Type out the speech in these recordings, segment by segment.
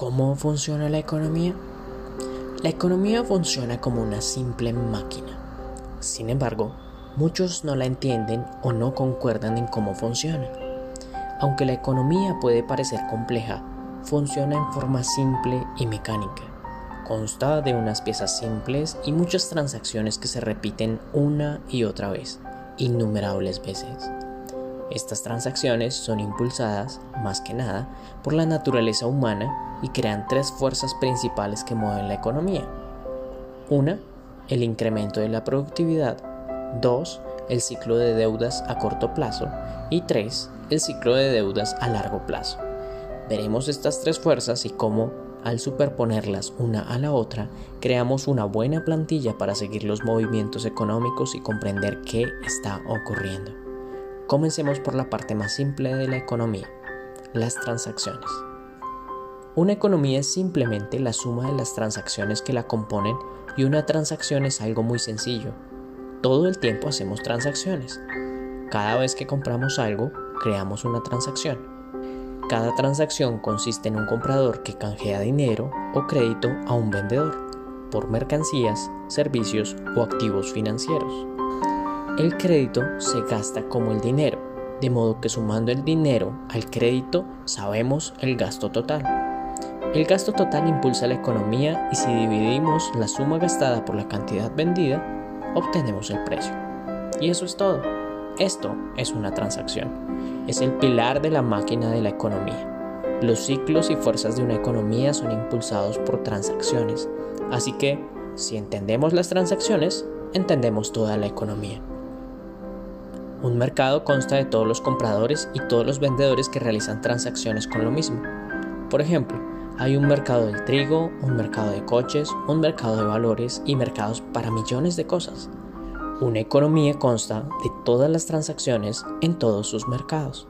¿Cómo funciona la economía? La economía funciona como una simple máquina. Sin embargo, muchos no la entienden o no concuerdan en cómo funciona. Aunque la economía puede parecer compleja, funciona en forma simple y mecánica. Consta de unas piezas simples y muchas transacciones que se repiten una y otra vez, innumerables veces. Estas transacciones son impulsadas, más que nada, por la naturaleza humana y crean tres fuerzas principales que mueven la economía. Una, el incremento de la productividad. Dos, el ciclo de deudas a corto plazo. Y tres, el ciclo de deudas a largo plazo. Veremos estas tres fuerzas y cómo, al superponerlas una a la otra, creamos una buena plantilla para seguir los movimientos económicos y comprender qué está ocurriendo. Comencemos por la parte más simple de la economía, las transacciones. Una economía es simplemente la suma de las transacciones que la componen y una transacción es algo muy sencillo. Todo el tiempo hacemos transacciones. Cada vez que compramos algo, creamos una transacción. Cada transacción consiste en un comprador que canjea dinero o crédito a un vendedor por mercancías, servicios o activos financieros. El crédito se gasta como el dinero, de modo que sumando el dinero al crédito sabemos el gasto total. El gasto total impulsa la economía y si dividimos la suma gastada por la cantidad vendida, obtenemos el precio. Y eso es todo. Esto es una transacción. Es el pilar de la máquina de la economía. Los ciclos y fuerzas de una economía son impulsados por transacciones. Así que, si entendemos las transacciones, entendemos toda la economía. Un mercado consta de todos los compradores y todos los vendedores que realizan transacciones con lo mismo. Por ejemplo, hay un mercado del trigo, un mercado de coches, un mercado de valores y mercados para millones de cosas. Una economía consta de todas las transacciones en todos sus mercados.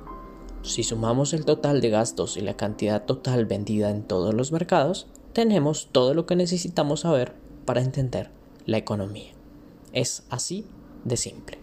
Si sumamos el total de gastos y la cantidad total vendida en todos los mercados, tenemos todo lo que necesitamos saber para entender la economía. Es así de simple.